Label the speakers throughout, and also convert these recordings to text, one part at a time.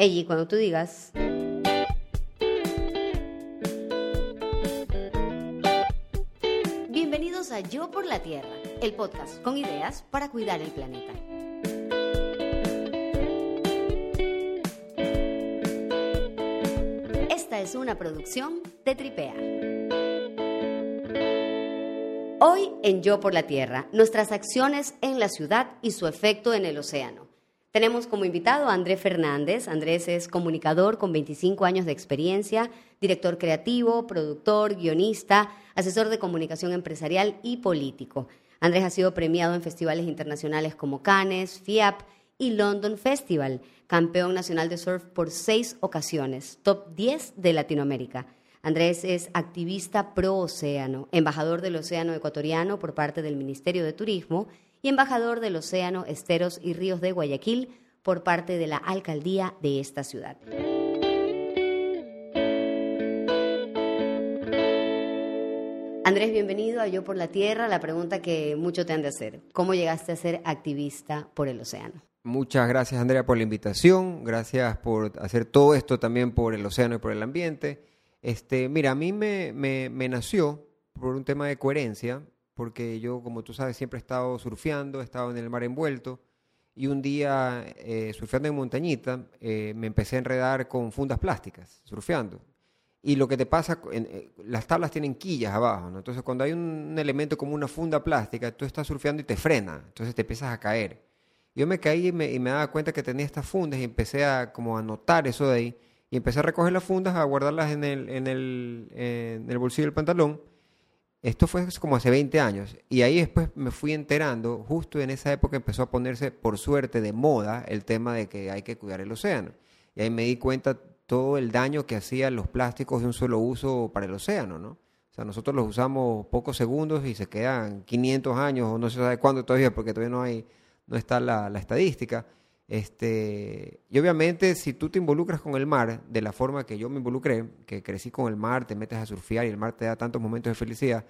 Speaker 1: Ella, cuando tú digas... Bienvenidos a Yo por la Tierra, el podcast con ideas para cuidar el planeta. Esta es una producción de Tripea. Hoy en Yo por la Tierra, nuestras acciones en la ciudad y su efecto en el océano. Tenemos como invitado a Andrés Fernández. Andrés es comunicador con 25 años de experiencia, director creativo, productor, guionista, asesor de comunicación empresarial y político. Andrés ha sido premiado en festivales internacionales como Cannes, FIAP y London Festival, campeón nacional de surf por seis ocasiones, top 10 de Latinoamérica. Andrés es activista pro océano, embajador del océano ecuatoriano por parte del Ministerio de Turismo y embajador del Océano, Esteros y Ríos de Guayaquil por parte de la alcaldía de esta ciudad. Andrés, bienvenido a Yo por la Tierra. La pregunta que mucho te han de hacer, ¿cómo llegaste a ser activista por el océano?
Speaker 2: Muchas gracias, Andrea, por la invitación. Gracias por hacer todo esto también por el océano y por el ambiente. Este, mira, a mí me, me, me nació por un tema de coherencia porque yo, como tú sabes, siempre he estado surfeando, he estado en el mar envuelto, y un día, eh, surfeando en montañita, eh, me empecé a enredar con fundas plásticas, surfeando. Y lo que te pasa, eh, las tablas tienen quillas abajo, ¿no? Entonces, cuando hay un, elemento como una funda plástica, tú estás surfeando y te frena, entonces te empiezas a caer. Yo me caí y me, y daba cuenta que tenía estas fundas y empecé a como a notar eso de ahí, y empecé a recoger las fundas, a guardarlas en en el, en el bolsillo del pantalón, esto fue como hace 20 años y ahí después me fui enterando, justo en esa época empezó a ponerse por suerte de moda el tema de que hay que cuidar el océano. Y ahí me di cuenta todo el daño que hacían los plásticos de un solo uso para el océano, ¿no? O sea, nosotros los usamos pocos segundos y se quedan 500 años o no se sabe cuándo todavía porque todavía no hay no está la, la estadística. Este, y obviamente si tú te involucras con el mar de la forma que yo me involucré, que crecí con el mar, te metes a surfear y el mar te da tantos momentos de felicidad,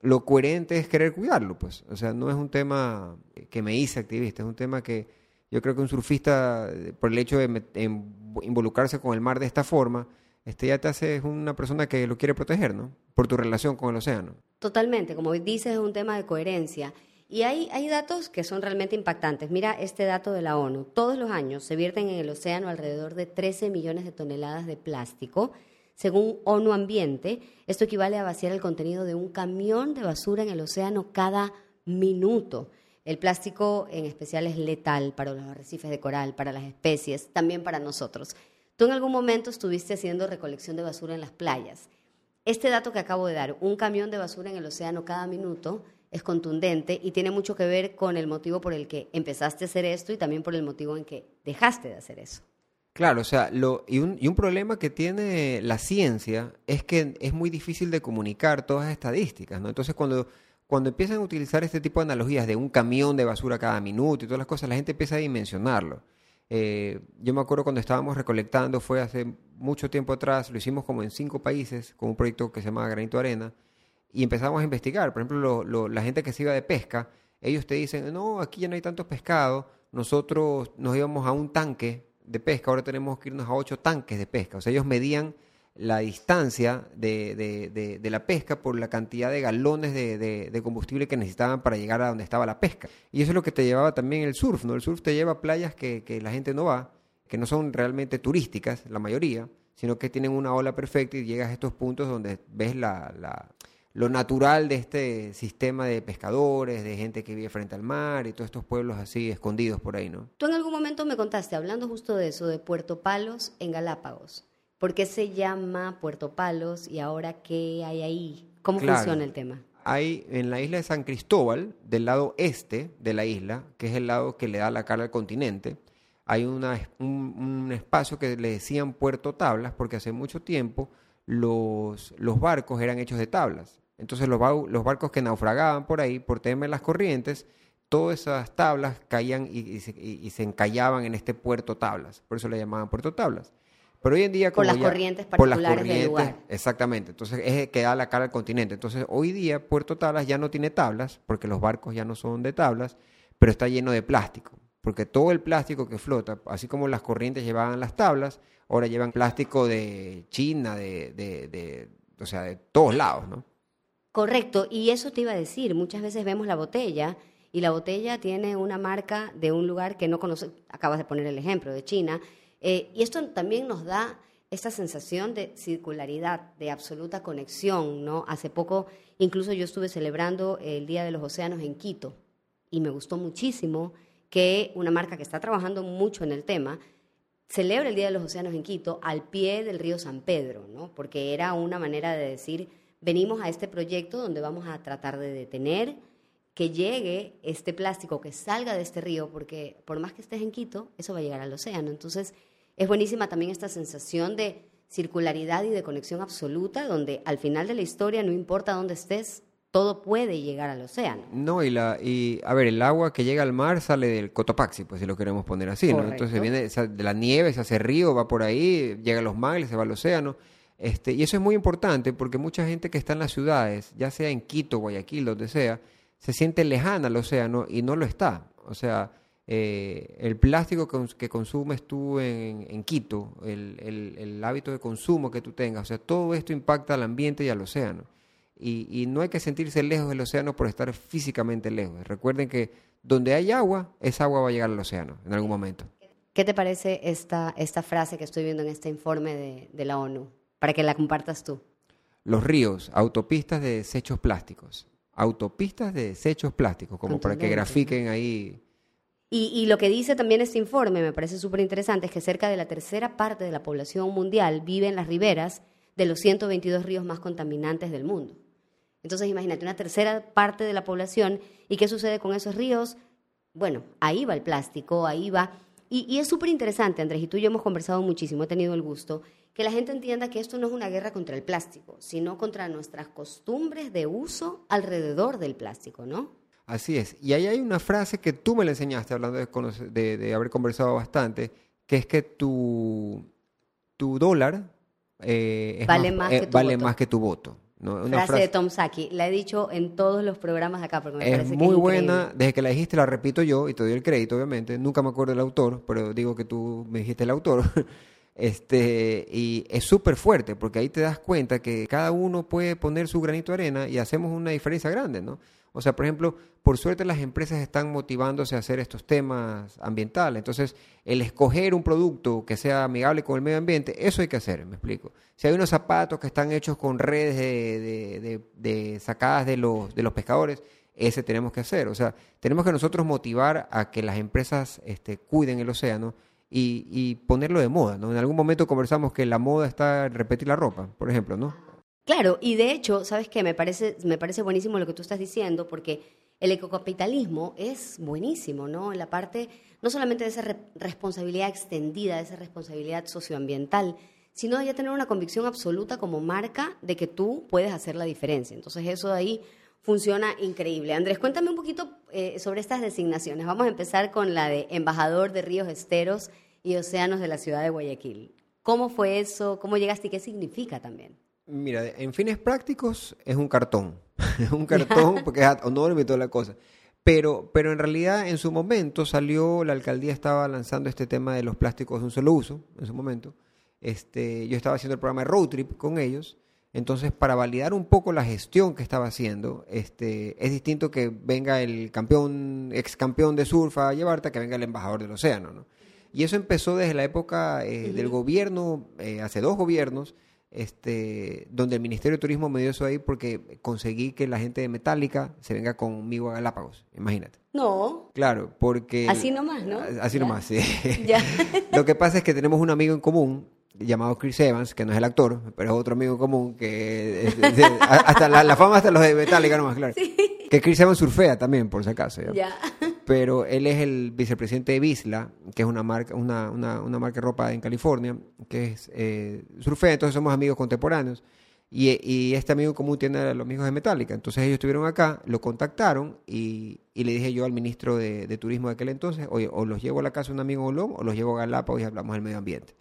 Speaker 2: lo coherente es querer cuidarlo, pues. O sea, no es un tema que me hice activista, es un tema que yo creo que un surfista, por el hecho de involucrarse con el mar de esta forma, este ya te hace una persona que lo quiere proteger, ¿no? Por tu relación con el océano.
Speaker 1: Totalmente, como dices, es un tema de coherencia. Y hay, hay datos que son realmente impactantes. Mira este dato de la ONU. Todos los años se vierten en el océano alrededor de 13 millones de toneladas de plástico. Según ONU Ambiente, esto equivale a vaciar el contenido de un camión de basura en el océano cada minuto. El plástico en especial es letal para los arrecifes de coral, para las especies, también para nosotros. Tú en algún momento estuviste haciendo recolección de basura en las playas. Este dato que acabo de dar, un camión de basura en el océano cada minuto, es contundente y tiene mucho que ver con el motivo por el que empezaste a hacer esto y también por el motivo en que dejaste de hacer eso.
Speaker 2: Claro, o sea, lo, y, un, problema que tiene la ciencia es que es muy difícil de comunicar todas las estadísticas, ¿no? Entonces, cuando, cuando empiezan a utilizar este tipo de analogías de un camión de basura cada minuto y todas las cosas, la gente empieza a dimensionarlo. Eh, yo me acuerdo cuando estábamos recolectando, fue hace mucho tiempo atrás, lo hicimos como en cinco países, con un proyecto que se llama Granito Arena, y empezamos a investigar. Por ejemplo, la gente que se iba de pesca, ellos te dicen, no, aquí ya no hay tantos pescados, nosotros nos íbamos a un tanque de pesca, ahora tenemos que irnos a ocho tanques de pesca. O sea, ellos medían la distancia de, de, de, la pesca por la cantidad de galones de, combustible que necesitaban para llegar a donde estaba la pesca. Y eso es lo que te llevaba también el surf, ¿no? El surf te lleva a playas que, que la gente no va, que no son realmente turísticas, la mayoría, sino que tienen una ola perfecta y llegas a estos puntos donde ves la lo natural de este sistema de pescadores, de gente que vive frente al mar y todos estos pueblos así escondidos por ahí, ¿no?
Speaker 1: Tú en algún momento me contaste, hablando justo de eso, de Puerto Palos en Galápagos. ¿Por qué se llama Puerto Palos y ahora qué hay ahí? ¿Cómo funciona el tema?
Speaker 2: Hay en la isla de San Cristóbal, del lado este de la isla, que es el lado que le da la cara al continente, hay una, un, un espacio que le decían Puerto Tablas porque hace mucho tiempo los, los barcos eran hechos de tablas. Entonces los, los barcos que naufragaban por ahí, por temer las corrientes, todas esas tablas caían y, se, encallaban en este puerto tablas. Por eso le llamaban puerto tablas. Pero hoy en día...
Speaker 1: Como por las corrientes particulares del lugar.
Speaker 2: Exactamente. Entonces es que da la cara al continente. Entonces hoy día Puerto Tablas ya no tiene tablas, porque los barcos ya no son de tablas, pero está lleno de plástico. porque todo el plástico que flota, así como las corrientes llevaban las tablas, ahora llevan plástico de China, de, de, de o sea, de todos lados, ¿no?
Speaker 1: Correcto, y eso te iba a decir, muchas veces vemos la botella y la botella tiene una marca de un lugar que no conoce, acabas de poner el ejemplo, de China, eh, y esto también nos da esta sensación de circularidad, de absoluta conexión, ¿no? Hace poco incluso yo estuve celebrando el Día de los Océanos en Quito y me gustó muchísimo que una marca que está trabajando mucho en el tema celebra el Día de los Océanos en Quito al pie del río San Pedro, ¿no? Porque era una manera de decir, venimos a este proyecto donde vamos a tratar de detener que llegue este plástico, que salga de este río, porque por más que estés en Quito, eso va a llegar al océano. Entonces, es buenísima también esta sensación de circularidad y de conexión absoluta, donde al final de la historia, no importa dónde estés, todo puede llegar al océano.
Speaker 2: No, y, la, y a ver, el agua que llega al mar sale del Cotopaxi, pues si lo queremos poner así, ¿no? Entonces viene de la nieve, se hace río, va por ahí, llega a los mangles, se va al océano. Este, y eso es muy importante porque mucha gente que está en las ciudades, ya sea en Quito, Guayaquil, donde sea, se siente lejana al océano y no lo está. O sea, eh, el plástico que, consumes tú en, Quito, el, hábito de consumo que tú tengas, o sea, todo esto impacta al ambiente y al océano. Y, no hay que sentirse lejos del océano por estar físicamente lejos. Recuerden que donde hay agua, esa agua va a llegar al océano en algún momento.
Speaker 1: ¿Qué te parece esta, esta frase que estoy viendo en este informe de, de la ONU? Para que la compartas tú.
Speaker 2: Los ríos, autopistas de desechos plásticos autopistas de desechos plásticos, como para que grafiquen ahí.
Speaker 1: Y, lo que dice también este informe, me parece súper interesante, es que cerca de la tercera parte de la población mundial vive en las riberas de los 122 ríos más contaminantes del mundo. Entonces, imagínate, una tercera parte de la población, ¿y qué sucede con esos ríos? Bueno, ahí va el plástico, ahí va. Y, y es súper interesante, Andrés, y tú y yo hemos conversado muchísimo, he tenido el gusto, que la gente entienda que esto no es una guerra contra el plástico, sino contra nuestras costumbres de uso alrededor del plástico, ¿no?
Speaker 2: Así es. Y ahí hay una frase que tú me la enseñaste hablando de, haber conversado bastante, que es que tu, tu dólar
Speaker 1: eh, vale, más, que
Speaker 2: tu vale más que tu voto.
Speaker 1: Una frase, de Tom Saki. La he dicho en todos los programas acá porque me
Speaker 2: es
Speaker 1: parece
Speaker 2: muy
Speaker 1: que
Speaker 2: es buena. Desde que la dijiste la repito yo y te doy el crédito, obviamente. Nunca me acuerdo del autor, pero digo que tú me dijiste el autor. Este, y es súper fuerte porque ahí te das cuenta que cada uno puede poner su granito de arena y hacemos una diferencia grande, ¿no? O sea, por ejemplo, por suerte las empresas están motivándose a hacer estos temas ambientales. Entonces, el escoger un producto que sea amigable con el medio ambiente, eso hay que hacer, me explico. Si hay unos zapatos que están hechos con redes de, sacadas de los, de los pescadores, ese tenemos que hacer. O sea, tenemos que nosotros motivar a que las empresas este, cuiden el océano y, ponerlo de moda, ¿no? En algún momento conversamos que la moda está repetir la ropa, por ejemplo, ¿no?
Speaker 1: Claro, y de hecho, ¿sabes qué? Me parece, me parece buenísimo lo que tú estás diciendo, porque el ecocapitalismo es buenísimo, ¿no? La parte, no solamente de esa responsabilidad extendida, de esa responsabilidad socioambiental, sino de ya tener una convicción absoluta como marca de que tú puedes hacer la diferencia. Entonces, eso de ahí funciona increíble. Andrés, cuéntame un poquito eh, sobre estas designaciones. Vamos a empezar con la de embajador de ríos, esteros y océanos de la ciudad de Guayaquil. ¿Cómo fue eso? ¿Cómo llegaste y qué significa también?
Speaker 2: Mira, en fines prácticos es un cartón. es un cartón porque es enorme y toda la cosa. Pero, pero en realidad en su momento salió, la alcaldía estaba lanzando este tema de los plásticos de un solo uso, en su momento. Este, yo estaba haciendo el programa de Road Trip con ellos entonces, para validar un poco la gestión que estaba haciendo, este, es distinto que venga el campeón, ex campeón de surf a llevarte a que venga el embajador del océano, ¿no? Y eso empezó desde la época eh, del gobierno, eh, hace dos gobiernos, este, donde el Ministerio de Turismo me dio eso ahí porque conseguí que la gente de Metallica se venga conmigo a Galápagos, imagínate.
Speaker 1: No.
Speaker 2: Claro, porque...
Speaker 1: Así nomás, ¿no?
Speaker 2: Así nomás, sí. Ya. Lo que pasa es que tenemos un amigo en común llamado Chris Evans, que no es el actor, pero es otro amigo común, que hasta la, fama hasta los de Metallica nomás, claro. Que Chris Evans surfea también, por si acaso.
Speaker 1: ¿ya?
Speaker 2: Pero él es el vicepresidente de Visla, que es una marca, una, una, una marca de ropa en California, que es eh, surfea, entonces somos amigos contemporáneos. Y, y, este amigo común tiene a los amigos de Metallica. Entonces ellos estuvieron acá, lo contactaron y, y le dije yo al ministro de, de, Turismo de aquel entonces, oye, o los llevo a la casa de un amigo Olón o los llevo a Galápagos y hablamos del medio ambiente.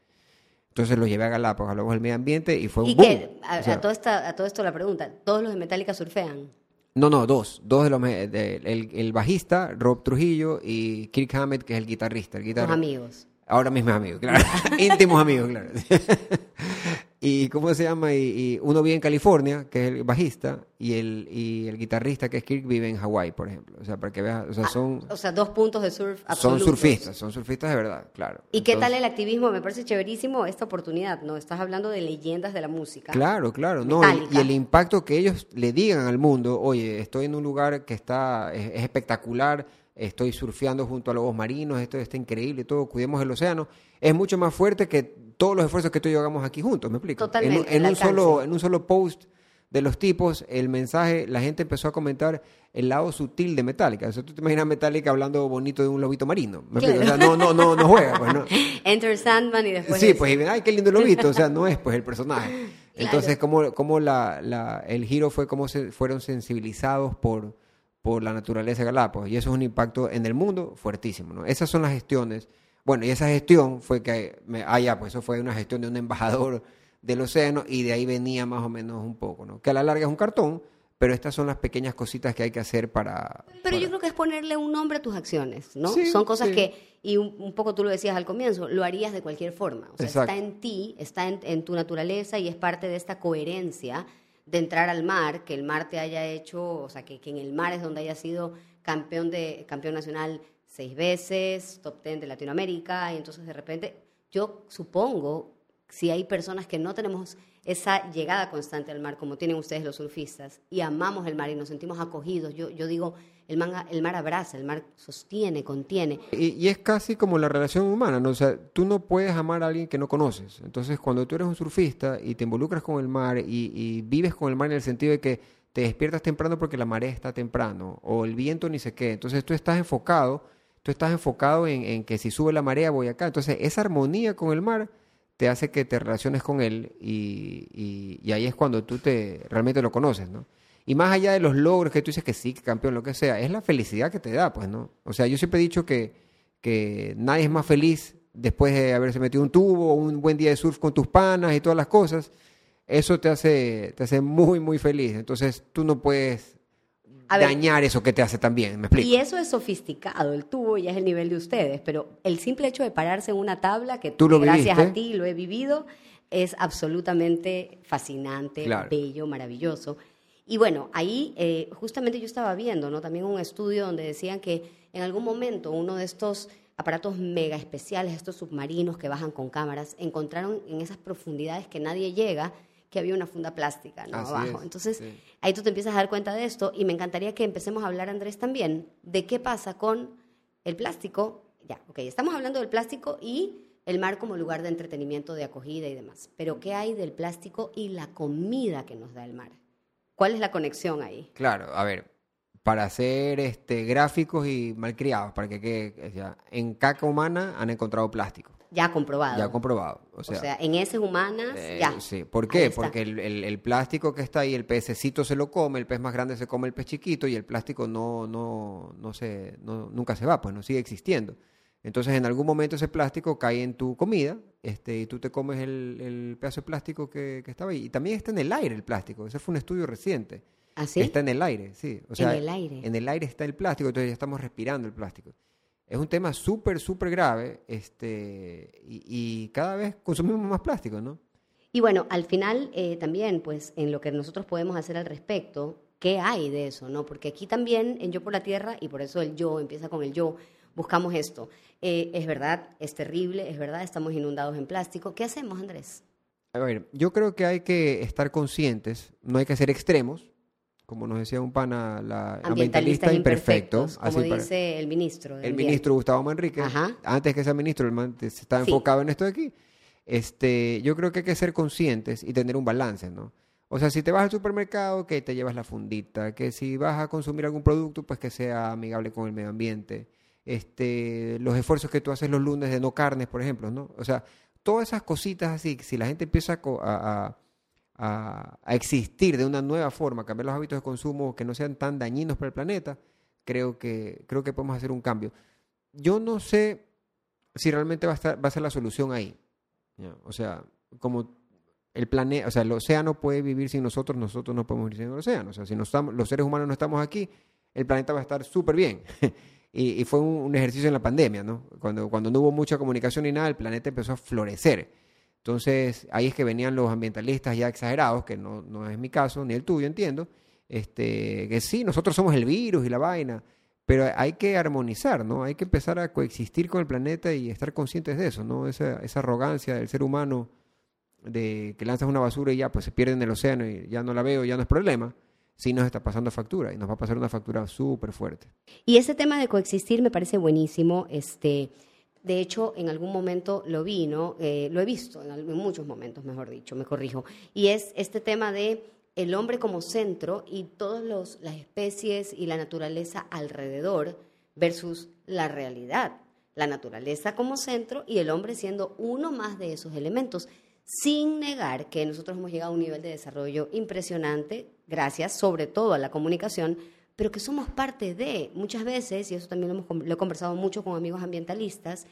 Speaker 2: Entonces lo llevé a Galápagos, hablamos del medio ambiente y fue un
Speaker 1: ¿Y
Speaker 2: boom.
Speaker 1: Qué? A, todo a todo esto la pregunta, ¿todos los de Metallica surfean?
Speaker 2: No, no, dos. Dos de los... me- de- el, el bajista, Rob Trujillo, y Kirk Hammett, que es el guitarrista. El guitarra,
Speaker 1: amigos.
Speaker 2: Ahora mismos amigos, claro. Íntimos amigos, claro. y ¿cómo se llama? Y, y uno vive en California, que es el bajista, y el, y el guitarrista, que es Kirk, vive en Hawái, por ejemplo. O sea, para que veas, o sea, son,
Speaker 1: O sea, dos puntos de surf
Speaker 2: son
Speaker 1: Ah, absolutos.
Speaker 2: surfistas, son surfistas de verdad, claro.
Speaker 1: ¿Y qué tal
Speaker 2: Entonces-
Speaker 1: el activismo? Me parece chéverísimo esta oportunidad, ¿no? Estás hablando de leyendas de la música.
Speaker 2: Claro, claro, no, y- el impacto que ellos le digan al mundo, oye, estoy en un lugar que está, es, es espectacular, estoy surfeando junto a lobos marinos, esto está increíble, todo, cuidemos el océano, es mucho más fuerte que todos los esfuerzos que tú y yo hagamos aquí juntos, ¿me explico?
Speaker 1: Totalmente,
Speaker 2: En, un- en un solo, en un solo post de los tipos, el mensaje, la gente empezó a comentar el lado sutil de Metallica. O sea, tú te imaginas Metallica hablando bonito de un lobito marino. ¿me explico? O sea, no, no, no, no juega, pues, ¿no?
Speaker 1: Enter Sandman y después...
Speaker 2: Sí, pues, y ven, ay, qué lindo lobito, o sea, no es pues el personaje. Entonces, como, como la, la- el giro fue como se fueron sensibilizados por, por la naturaleza de Galápagos, y eso es un impacto en el mundo fuertísimo, ¿no? Esas son las gestiones. Bueno, y esa gestión fue que, me, ah, ya, pues eso fue una gestión de un embajador del océano, y de ahí venía más o menos un poco, ¿no? Que a la larga es un cartón, pero estas son las pequeñas cositas que hay que hacer para...
Speaker 1: Pero yo creo que es ponerle un nombre a tus acciones, ¿no?
Speaker 2: Sí,
Speaker 1: Son cosas
Speaker 2: sí.
Speaker 1: que, y un, un poco tú lo decías al comienzo, lo harías de cualquier forma. O sea,
Speaker 2: Exacto.
Speaker 1: está en ti, está en, en tu naturaleza y es parte de esta coherencia de entrar al mar, que el mar te haya hecho, o sea, que, que en el mar es donde haya sido campeón, de, campeón nacional seis veces, top ten de Latinoamérica, y entonces de repente, yo supongo, si hay personas que no tenemos esa llegada constante al mar, como tienen ustedes los surfistas, y amamos el mar y nos sentimos acogidos, yo, yo digo, el, manga, el mar abraza, el mar sostiene, contiene.
Speaker 2: Y, es casi como la relación humana, ¿no? O sea, tú no puedes amar a alguien que no conoces. Entonces, cuando tú eres un surfista y te involucras con el mar y, y vives con el mar en el sentido de que te despiertas temprano porque la marea está temprano o el viento ni sé qué, entonces tú estás enfocado, tú estás enfocado en, en que si sube la marea voy acá. Entonces, esa armonía con el mar te hace que te relaciones con él y, y- ahí es cuando tú te realmente lo conoces, ¿no? Y más allá de los logros que tú dices que sí, que campeón, lo que sea, es la felicidad que te da, pues, ¿no? O sea, yo siempre he dicho que, que nadie es más feliz después de haberse metido un tubo, un buen día de surf con tus panas y todas las cosas. Eso te hace, te hace muy, muy feliz. Entonces, tú no puedes
Speaker 1: A ver,
Speaker 2: dañar eso que te hace tan bien, ¿me explico?
Speaker 1: Y eso es sofisticado, el tubo ya es el nivel de ustedes, pero el simple hecho de pararse en una tabla, que
Speaker 2: Tú lo
Speaker 1: gracias
Speaker 2: viviste.
Speaker 1: a ti lo he vivido, es absolutamente fascinante,
Speaker 2: Claro.
Speaker 1: bello, maravilloso. Y bueno, ahí eh, justamente yo estaba viendo, ¿no? También un estudio donde decían que en algún momento uno de estos aparatos mega especiales, estos submarinos que bajan con cámaras, encontraron en esas profundidades que nadie llega que había una funda plástica, ¿no?
Speaker 2: Así
Speaker 1: Abajo.
Speaker 2: es,
Speaker 1: Entonces,
Speaker 2: sí.
Speaker 1: ahí tú te empiezas a dar cuenta de esto y me encantaría que empecemos a hablar, Andrés, también de qué pasa con el plástico. Ya, ok, estamos hablando del plástico y el mar como lugar de entretenimiento, de acogida y demás. Pero ¿qué hay del plástico y la comida que nos da el mar? ¿Cuál es la conexión ahí?
Speaker 2: Claro, a ver, para hacer este, gráficos y malcriados, para que quede, o sea, en caca humana han encontrado plástico,
Speaker 1: Ya comprobado.
Speaker 2: ya comprobado. O
Speaker 1: o
Speaker 2: sea,
Speaker 1: en heces humanas,
Speaker 2: Eh,
Speaker 1: ya.
Speaker 2: Sí, ¿por qué? Porque el, el- el plástico que está ahí, el pececito se lo come, el pez más grande se come el pez chiquito y el plástico no, no, no se, no- nunca se va, pues no sigue existiendo. Entonces, en algún momento ese plástico cae en tu comida este, y tú te comes el, el pedazo de plástico que, que estaba ahí. Y también está en el aire el plástico. Ese fue un estudio reciente.
Speaker 1: ¿Así?
Speaker 2: Está en el aire, sí. O sea,
Speaker 1: En el aire.
Speaker 2: En el aire está el plástico, entonces ya estamos respirando el plástico. Es un tema súper, súper grave este, y, y cada vez consumimos más plástico, ¿no?
Speaker 1: Y bueno, al final eh, también, pues, en lo que nosotros podemos hacer al respecto, ¿qué hay de eso? no? Porque aquí también, en Yo por la Tierra, y por eso el yo empieza con el yo, buscamos esto. Eh, es verdad, es terrible, es verdad, estamos inundados en plástico. ¿Qué hacemos, Andrés?
Speaker 2: A ver, yo creo que hay que estar conscientes, no hay que ser extremos, como nos decía un pana, la ambientalista imperfecto.
Speaker 1: imperfectos, como
Speaker 2: así para-
Speaker 1: dice el ministro.
Speaker 2: el ministro Gustavo Manrique,
Speaker 1: Ajá.
Speaker 2: antes que sea ministro, el man se está
Speaker 1: Sí.
Speaker 2: enfocado en esto de aquí. Este, yo creo que hay que ser conscientes y tener un balance, ¿no? O sea, si te vas al supermercado, que te llevas la fundita, que si vas a consumir algún producto, pues que sea amigable con el medio ambiente. Este, los esfuerzos que tú haces los lunes de no carnes, por ejemplo, ¿no? O sea, todas esas cositas así, si la gente empieza a- a- existir de una nueva forma, cambiar los hábitos de consumo que no sean tan dañinos para el planeta, creo que, creo que podemos hacer un cambio. Yo no sé si realmente va a, estar, va a ser la solución ahí. O sea, como el planeta, o sea, el océano puede vivir sin nosotros, nosotros no podemos vivir sin el océano. O sea, si no estamos, los seres humanos no estamos aquí, el planeta va a estar súper bien. y, fue un, ejercicio en la pandemia, ¿no? Cuando, cuando no hubo mucha comunicación ni nada, el planeta empezó a florecer. Entonces, ahí es que venían los ambientalistas ya exagerados, que no, no es mi caso, ni el tuyo, entiendo, este, que sí, nosotros somos el virus y la vaina, pero hay que armonizar, ¿no? Hay que empezar a coexistir con el planeta y estar conscientes de eso, ¿no? Esa, esa arrogancia del ser humano de que lanzas una basura y ya pues se pierde en el océano y ya no la veo, ya no es problema, sí nos está pasando factura y nos va a pasar una factura súper fuerte.
Speaker 1: Y ese tema de coexistir me parece buenísimo. Este, de hecho, en algún momento lo vi, ¿no? Eh, lo he visto, en, en, muchos momentos, mejor dicho, me corrijo. Y es este tema de el hombre como centro y todas las especies y la naturaleza alrededor versus la realidad. La naturaleza como centro y el hombre siendo uno más de esos elementos, sin negar que nosotros hemos llegado a un nivel de desarrollo impresionante, gracias sobre todo a la comunicación, pero que somos parte de, muchas veces, y eso también lo, hemos, lo he conversado mucho con amigos ambientalistas,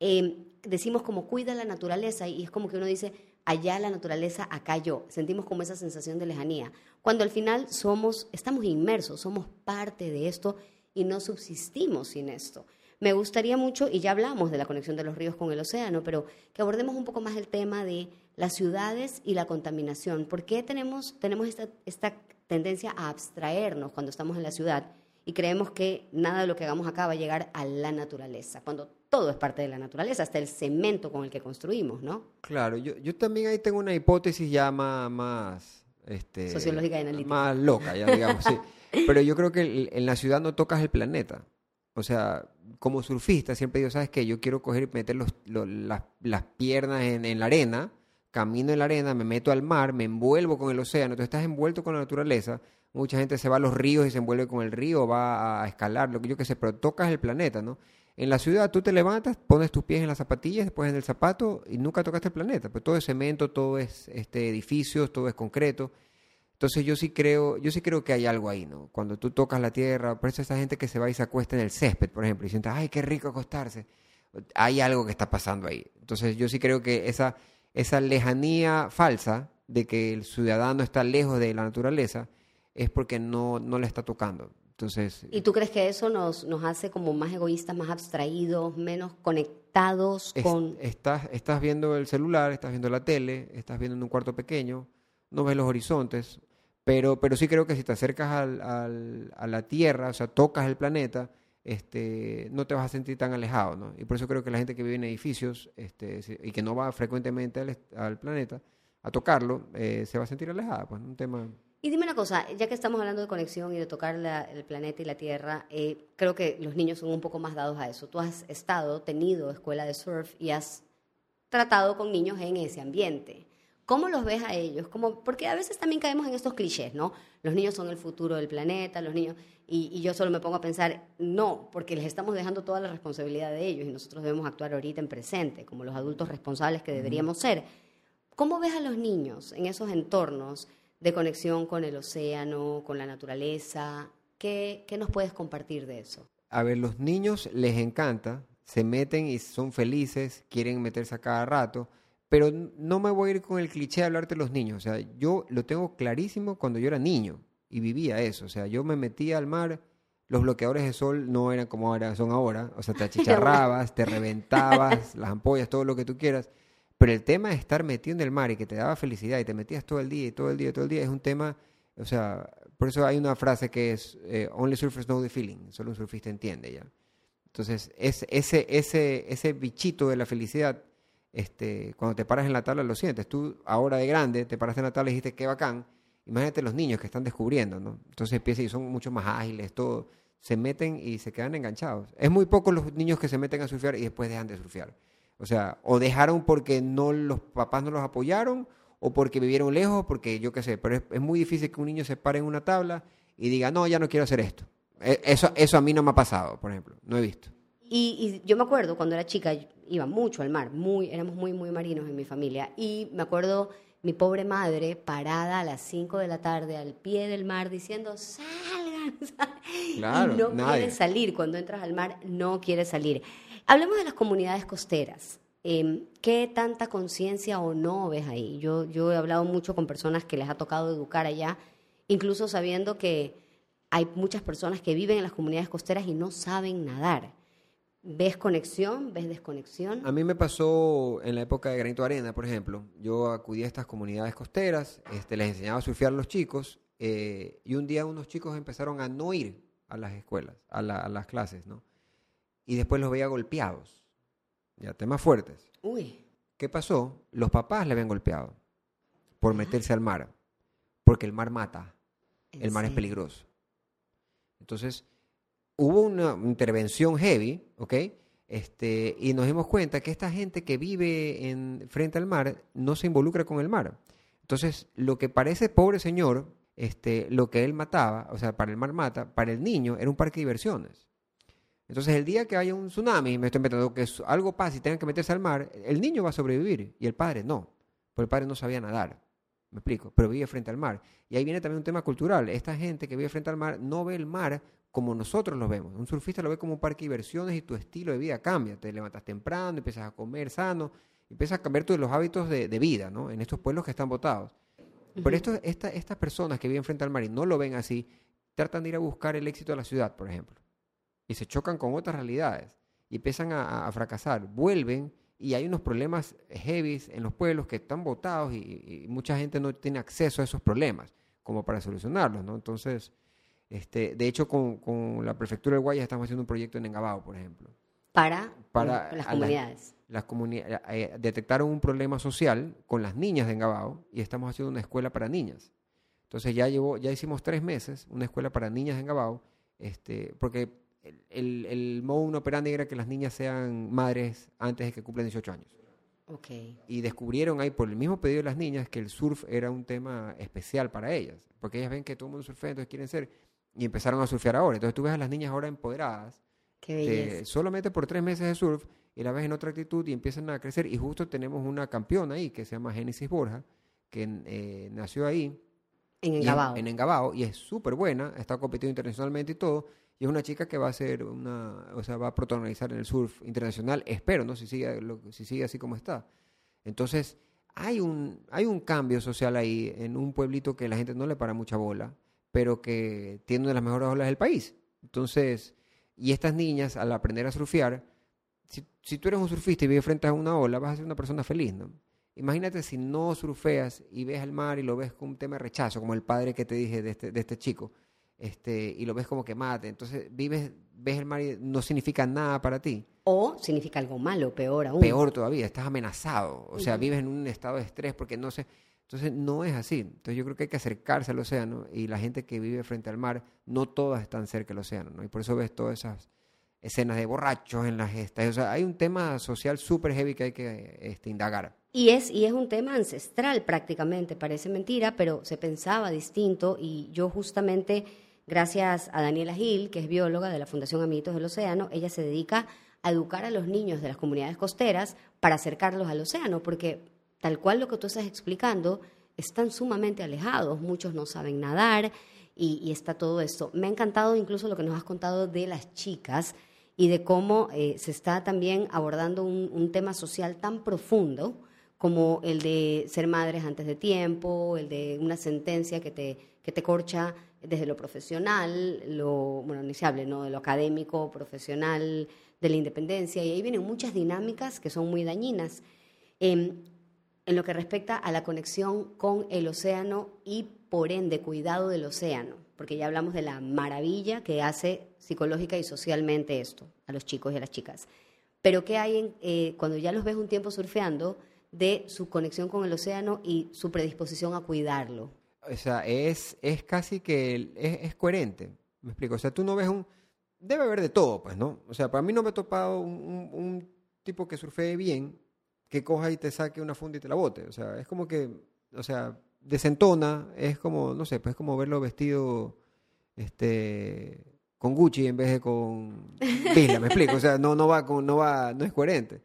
Speaker 1: eh, decimos como cuida la naturaleza y es como que uno dice, allá la naturaleza, acá yo. Sentimos como esa sensación de lejanía. Cuando al final somos, estamos inmersos, somos parte de esto y no subsistimos sin esto. Me gustaría mucho, y ya hablamos de la conexión de los ríos con el océano, pero que abordemos un poco más el tema de las ciudades y la contaminación. ¿Por qué tenemos, tenemos esta, esta tendencia a abstraernos cuando estamos en la ciudad y creemos que nada de lo que hagamos acá va a llegar a la naturaleza? Cuando todo es parte de la naturaleza, hasta el cemento con el que construimos, ¿no?
Speaker 2: Claro, yo, yo también ahí tengo una hipótesis ya más... este,
Speaker 1: Sociológica y analítica.
Speaker 2: Más loca, ya digamos, sí. Pero yo creo que en la ciudad no tocas el planeta. O sea, como surfista siempre digo, ¿sabes qué? Yo quiero coger y meter los, las, las, piernas en, en, la arena, camino en la arena, me meto al mar, me envuelvo con el océano, entonces estás envuelto con la naturaleza. Mucha gente se va a los ríos y se envuelve con el río, va a escalar, lo que yo que sé, pero tocas el planeta, ¿no? En la ciudad tú te levantas, pones tus pies en las zapatillas, después en el zapato y nunca tocaste el planeta. Pues todo es cemento, todo es este, edificios, todo es concreto. Entonces yo sí creo, yo sí creo que hay algo ahí, ¿no? Cuando tú tocas la tierra, por eso esa gente que se va y se acuesta en el césped, por ejemplo, y siente, ay, qué rico acostarse. Hay algo que está pasando ahí. Entonces yo sí creo que esa, esa lejanía falsa de que el ciudadano está lejos de la naturaleza es porque no, no le está tocando.
Speaker 1: ¿Y tú crees que eso nos, nos hace como más egoístas, más abstraídos, menos conectados con...?
Speaker 2: estás, estás viendo el celular, estás viendo la tele, estás viendo en un cuarto pequeño, no ves los horizontes, pero, pero sí creo que si te acercas al, a la Tierra, o sea, tocas el planeta, este, no te vas a sentir tan alejado, ¿no? Y por eso creo que la gente que vive en edificios este, y que no va frecuentemente al, al planeta a tocarlo, eh, se va a sentir alejada, pues un tema...
Speaker 1: Y dime una cosa, ya que estamos hablando de conexión y de tocar el planeta y la Tierra, eh, creo que los niños son un poco más dados a eso. Tú has estado, tenido escuela de surf y has tratado con niños en ese ambiente. ¿Cómo los ves a ellos? Porque a veces también caemos en estos clichés, ¿no? Los niños son el futuro del planeta, los niños... Y, y, yo solo me pongo a pensar, no, porque les estamos dejando toda la responsabilidad de ellos y nosotros debemos actuar ahorita en presente, como los adultos responsables que deberíamos ser. ¿Cómo ves a los niños en esos entornos? de conexión con el océano, con la naturaleza. ¿Qué, ¿Qué, nos puedes compartir de eso?
Speaker 2: A ver, los niños les encanta, se meten y son felices, quieren meterse a cada rato, pero no me voy a ir con el cliché de hablarte de los niños. O sea, yo lo tengo clarísimo cuando yo era niño y vivía eso. O sea, yo me metía al mar, los bloqueadores de sol no eran como ahora son ahora. O sea, te achicharrabas, te reventabas, las ampollas, todo lo que tú quieras. Pero el tema de estar metido en el mar y que te daba felicidad y te metías todo el día y todo el día y todo el día es un tema, o sea, por eso hay una frase que es eh, Only surfers know the feeling, solo un surfista entiende ya. Entonces, ese, ese, ese bichito de la felicidad, este, cuando te paras en la tabla lo sientes. Tú ahora de grande te paraste en la tabla y dijiste qué bacán. Imagínate los niños que están descubriendo, ¿no? Entonces empiezan y son mucho más ágiles, todo. Se meten y se quedan enganchados. Es muy poco los niños que se meten a surfear y después dejan de surfear. O sea, o dejaron porque no los papás no los apoyaron, o porque vivieron lejos, porque yo qué sé, pero es, muy difícil que un niño se pare en una tabla y diga, no, ya no quiero hacer esto. E, eso, eso a mí no me ha pasado, por ejemplo, no he visto.
Speaker 1: Y, yo me acuerdo cuando era chica, iba mucho al mar, muy, éramos muy, muy marinos en mi familia, y me acuerdo mi pobre madre parada a las 5 de la tarde al pie del mar diciendo, salgan, salgan. y no quiere salir, cuando entras al mar no quiere salir. Hablemos de las comunidades costeras. em, ¿qué tanta conciencia o no ves ahí? Yo, yo he hablado mucho con personas que les ha tocado educar allá, incluso sabiendo que hay muchas personas que viven en las comunidades costeras y no saben nadar. ¿Ves conexión? ¿Ves desconexión?
Speaker 2: A mí me pasó en la época de Granito Arena, por ejemplo. Yo acudí a estas comunidades costeras, este, les enseñaba a surfear a los chicos eh, y un día unos chicos empezaron a no ir a las escuelas, a, las clases, ¿no? Y después los veía golpeados, ya temas fuertes.
Speaker 1: Uy.
Speaker 2: ¿Qué pasó? Los papás le habían golpeado por meterse al mar, porque el mar mata, el mar es peligroso. Entonces, hubo una intervención heavy, ¿ok? Este, y nos dimos cuenta que esta gente que vive en, frente al mar no se involucra con el mar. Entonces, lo que parece pobre señor, este, lo que él mataba, o sea, para el mar mata, para el niño era un parque de diversiones. Entonces, el día que haya un tsunami, me estoy inventando que algo pase y tengan que meterse al mar, el niño va a sobrevivir y el padre no, porque el padre no sabía nadar. Me explico, pero vive frente al mar. Y ahí viene también un tema cultural. Esta gente que vive frente al mar no ve el mar como nosotros lo vemos. Un surfista lo ve como un parque de diversiones y tu estilo de vida cambia. Te levantas temprano, empiezas a comer sano, empiezas a cambiar todos los hábitos de, vida, ¿no? En estos pueblos que están votados. Pero esto, estas personas que viven frente al mar y no lo ven así, tratan de ir a buscar el éxito de la ciudad, por ejemplo. Y se chocan con otras realidades y empiezan a, fracasar. Vuelven y hay unos problemas heavy en los pueblos que están votados y, y, mucha gente no tiene acceso a esos problemas como para solucionarlos, ¿no? Entonces, este, de hecho, con, la prefectura de Guayas estamos haciendo un proyecto en Engabao, por ejemplo.
Speaker 1: Para, las comunidades.
Speaker 2: Las, eh, detectaron un problema social con las niñas de Engabao y estamos haciendo una escuela para niñas. Entonces ya llevo, ya hicimos tres meses una escuela para niñas de Engabao, este, porque el, el, modo operandi era que las niñas sean madres antes de que cumplan 18 años.
Speaker 1: Okay.
Speaker 2: Y descubrieron ahí, por el mismo pedido de las niñas, que el surf era un tema especial para ellas, porque ellas ven que todo el mundo surfea, entonces quieren ser y empezaron a surfear ahora. Entonces tú ves a las niñas ahora empoderadas.
Speaker 1: Qué
Speaker 2: solamente por tres meses de surf y la ves en otra actitud y empiezan a crecer. Y justo tenemos una campeona ahí que se llama Génesis Borja, que eh, nació ahí.
Speaker 1: En Engabao.
Speaker 2: En, Engabao y es súper buena, está compitiendo internacionalmente y todo. Y es una chica que va a ser una, o sea, va a protagonizar en el surf internacional, espero, ¿no? Si sigue, si sigue así como está. Entonces, hay un, hay un cambio social ahí en un pueblito que la gente no le para mucha bola pero que tiene una de las mejores olas del país. Entonces, y estas niñas, al aprender a surfear, si, tú eres un surfista y vives frente a una ola, vas a ser una persona feliz, ¿no? Imagínate si no surfeas y ves el mar y lo ves con un tema de rechazo, como el padre que te dije de este, de este chico, este, y lo ves como que mate. Entonces, vives, ves el mar y no significa nada para ti.
Speaker 1: O significa algo malo, peor aún.
Speaker 2: Peor todavía, estás amenazado. O sea, vives en un estado de estrés porque no sé. Entonces no es así. Entonces yo creo que hay que acercarse al océano y la gente que vive frente al mar, no todas están cerca del océano, ¿no? Y por eso ves todas esas escenas de borrachos en las gestas. O sea, hay un tema social súper heavy que hay que este, indagar.
Speaker 1: Y es, y es un tema ancestral prácticamente, parece mentira, pero se pensaba distinto y yo justamente, gracias a Daniela Gil, que es bióloga de la Fundación Amiguitos del Océano, ella se dedica a educar a los niños de las comunidades costeras para acercarlos al océano, porque tal cual lo que tú estás explicando, están sumamente alejados, muchos no saben nadar y, está todo esto. Me ha encantado incluso lo que nos has contado de las chicas y de cómo eh, se está también abordando un, tema social tan profundo como el de ser madres antes de tiempo, el de una sentencia que te, que te corcha desde lo profesional, lo, bueno, iniciable, ¿no? De lo académico, profesional, de la independencia, y ahí vienen muchas dinámicas que son muy dañinas. Em, en lo que respecta a la conexión con el océano y por ende cuidado del océano, porque ya hablamos de la maravilla que hace psicológica y socialmente esto a los chicos y a las chicas. Pero ¿qué hay en, eh, cuando ya los ves un tiempo surfeando de su conexión con el océano y su predisposición a cuidarlo?
Speaker 2: O sea, es, es casi que es, coherente. Me explico. O sea, tú no ves un... Debe haber de todo, pues, ¿no? O sea, para mí no me he topado un, un tipo que surfee bien que coja y te saque una funda y te la bote. O sea, es como que, o sea, desentona, es como, no sé, pues es como verlo vestido este con Gucci en vez de con Vila, me explico, o sea, no, no va con, no va, no es coherente.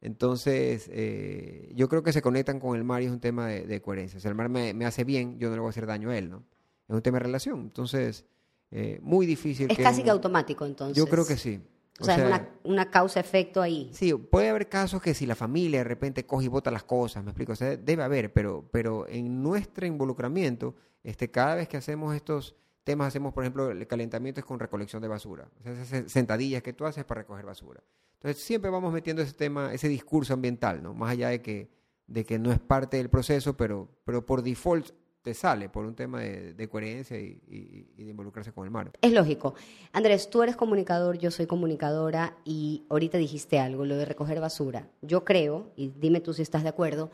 Speaker 2: Entonces, eh, yo creo que se conectan con el mar y es un tema de, coherencia. O sea, el mar me, me, hace bien, yo no le voy a hacer daño a él, ¿no? Es un tema de relación. Entonces, eh, muy difícil.
Speaker 1: Es casi que automático, entonces.
Speaker 2: Yo creo que sí.
Speaker 1: O, sea, es una, una causa-efecto ahí.
Speaker 2: Sí, puede haber casos que si la familia de repente coge y bota las cosas, me explico, o sea, debe haber, pero, pero en nuestro involucramiento, este, cada vez que hacemos estos temas, hacemos, por ejemplo, el calentamiento es con recolección de basura, o sea, esas sentadillas que tú haces para recoger basura. Entonces, siempre vamos metiendo ese tema, ese discurso ambiental, ¿no? Más allá de que, de que no es parte del proceso, pero, pero por default te sale por un tema de, coherencia y, de involucrarse con el mar.
Speaker 1: Es lógico. Andrés, tú eres comunicador, yo soy comunicadora y ahorita dijiste algo, lo de recoger basura. Yo creo, y dime tú si estás de acuerdo,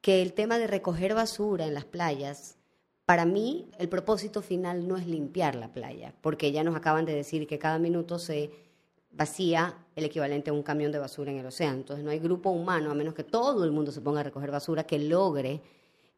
Speaker 1: que el tema de recoger basura en las playas, para mí el propósito final no es limpiar la playa, porque ya nos acaban de decir que cada minuto se vacía el equivalente a un camión de basura en el océano. Entonces no hay grupo humano, a menos que todo el mundo se ponga a recoger basura, que logre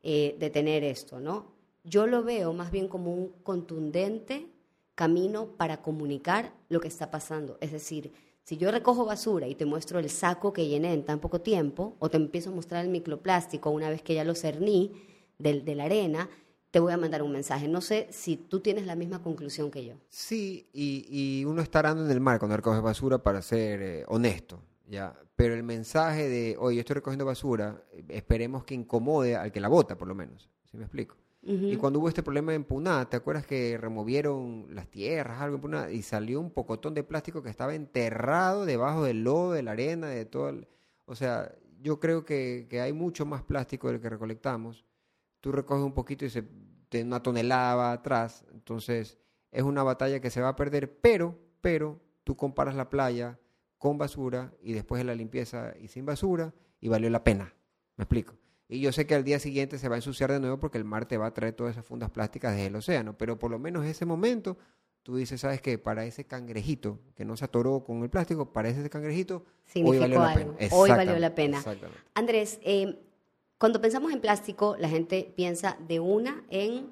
Speaker 1: eh, detener esto, ¿no? Yo lo veo más bien como un contundente camino para comunicar lo que está pasando. Es decir, si yo recojo basura y te muestro el saco que llené en tan poco tiempo, o te empiezo a mostrar el microplástico una vez que ya lo cerní de, la arena, te voy a mandar un mensaje. No sé si tú tienes la misma conclusión que yo.
Speaker 2: Sí, y, uno está arando en el mar cuando recoge basura para ser eh, honesto. ¿Ya? Pero el mensaje de, oye, yo estoy recogiendo basura, esperemos que incomode al que la bota, por lo menos. ¿Sí me explico? Y cuando hubo este problema en Puná, ¿te acuerdas que removieron las tierras, algo en Puná, y salió un pocotón de plástico que estaba enterrado debajo del lodo, de la arena, de todo O sea, yo creo que, que, hay mucho más plástico del que recolectamos. Tú recoges un poquito y se te una tonelada va atrás, entonces es una batalla que se va a perder, pero, pero, tú comparas la playa con basura y después de la limpieza y sin basura y valió la pena. ¿Me explico? Y yo sé que al día siguiente se va a ensuciar de nuevo porque el mar te va a traer todas esas fundas plásticas desde el océano, pero por lo menos ese momento tú dices, ¿sabes qué? Para ese cangrejito que no se atoró con el plástico, para ese cangrejito, hoy valió la pena.
Speaker 1: Hoy valió la pena. Andrés, eh, cuando pensamos en plástico, la gente piensa de una en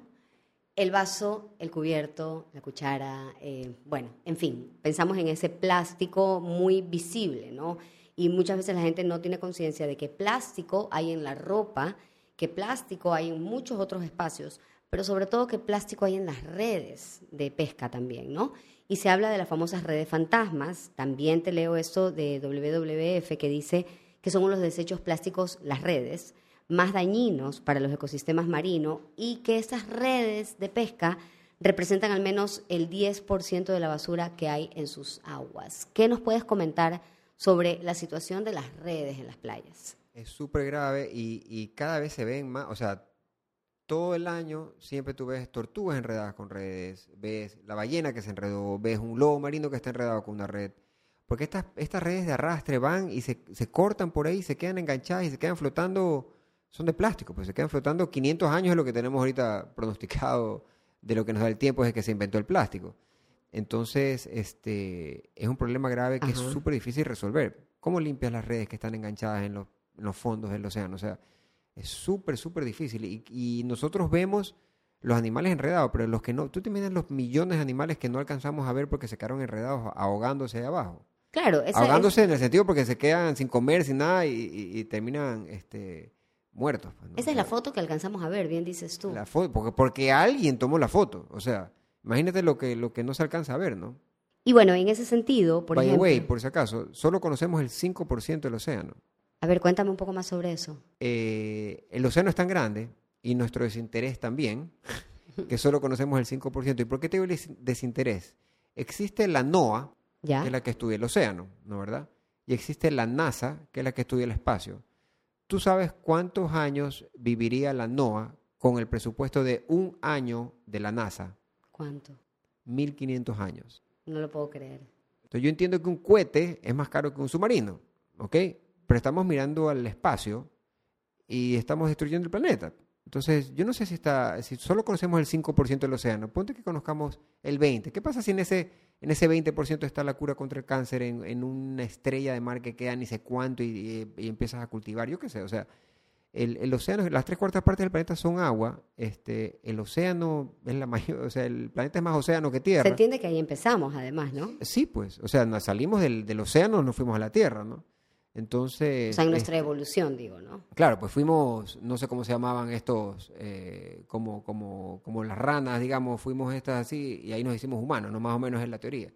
Speaker 1: el vaso, el cubierto, la cuchara, eh, bueno, en fin, pensamos en ese plástico muy visible, ¿no? Y muchas veces la gente no tiene conciencia de que plástico hay en la ropa, que plástico hay en muchos otros espacios, pero sobre todo que plástico hay en las redes de pesca también, ¿no? Y se habla de las famosas redes fantasmas, también te leo esto de WWF que dice que son los desechos plásticos las redes, más dañinos para los ecosistemas marinos y que estas redes de pesca representan al menos el 10% de la basura que hay en sus aguas. ¿Qué nos puedes comentar sobre la situación de las redes en las playas?
Speaker 2: Es súper grave y, cada vez se ven más, o sea, todo el año siempre tú ves tortugas enredadas con redes, ves la ballena que se enredó, ves un lobo marino que está enredado con una red. Porque estas, estas redes de arrastre van y se, se cortan por ahí, se quedan enganchadas y se quedan flotando son de plástico, pues se quedan flotando 500 años es lo que tenemos ahorita pronosticado de lo que nos da el tiempo desde que se inventó el plástico. Entonces, este, es un problema grave que es súper difícil resolver. ¿Cómo limpias las redes que están enganchadas en los, fondos del océano? O sea, es súper, súper difícil. Y, nosotros vemos los animales enredados, pero los que no, tú te imaginas los millones de animales que no alcanzamos a ver porque se quedaron enredados ahogándose ahí abajo.
Speaker 1: Claro,
Speaker 2: ahogándose en el sentido porque se quedan sin comer, sin nada y, y terminan este, muertos. Pues,
Speaker 1: Esa es la foto que alcanzamos a ver, bien dices tú.
Speaker 2: La foto, porque, porque alguien tomó la foto. O sea, imagínate lo que, lo que no se alcanza a ver, ¿no?
Speaker 1: Y bueno, en ese sentido, por ejemplo...
Speaker 2: way, por si acaso, solo conocemos el 5% del océano.
Speaker 1: A ver, cuéntame un poco más sobre eso.
Speaker 2: Eh, el océano es tan grande, y nuestro desinterés también, que solo conocemos el 5%. ¿Y por qué te digo desinterés? Existe la NOAA, que es la que estudia el océano, ¿no verdad? Y existe la NASA, que es la que estudia el espacio. ¿Tú sabes cuántos años viviría la NOAA con el presupuesto de un año de la NASA?
Speaker 1: ¿Cuánto?
Speaker 2: 1.500 años.
Speaker 1: No lo puedo creer.
Speaker 2: Entonces yo entiendo que un cohete es más caro que un submarino, ¿ok? Pero estamos mirando al espacio y estamos destruyendo el planeta. Entonces, yo no sé si está, si solo conocemos el 5% del océano, ponte que conozcamos el 20%. ¿Qué pasa si en ese, en ese 20% está la cura contra el cáncer en, una estrella de mar que queda ni sé cuánto y, empiezas a cultivar? Yo qué sé, o sea, el, el, océano, las tres cuartas partes del planeta son agua, este, el océano es la mayor, o sea, el planeta es más océano que tierra.
Speaker 1: Se entiende que ahí empezamos, además, ¿no?
Speaker 2: Sí, pues, o sea, salimos del, del océano, nos fuimos a la tierra, ¿no? Entonces...
Speaker 1: O sea, en nuestra evolución, digo, ¿no?
Speaker 2: Claro, pues fuimos, no sé cómo se llamaban estos, eh, como, como, como las ranas, digamos, fuimos estas así y ahí nos hicimos humanos, ¿no? Más o menos es la teoría.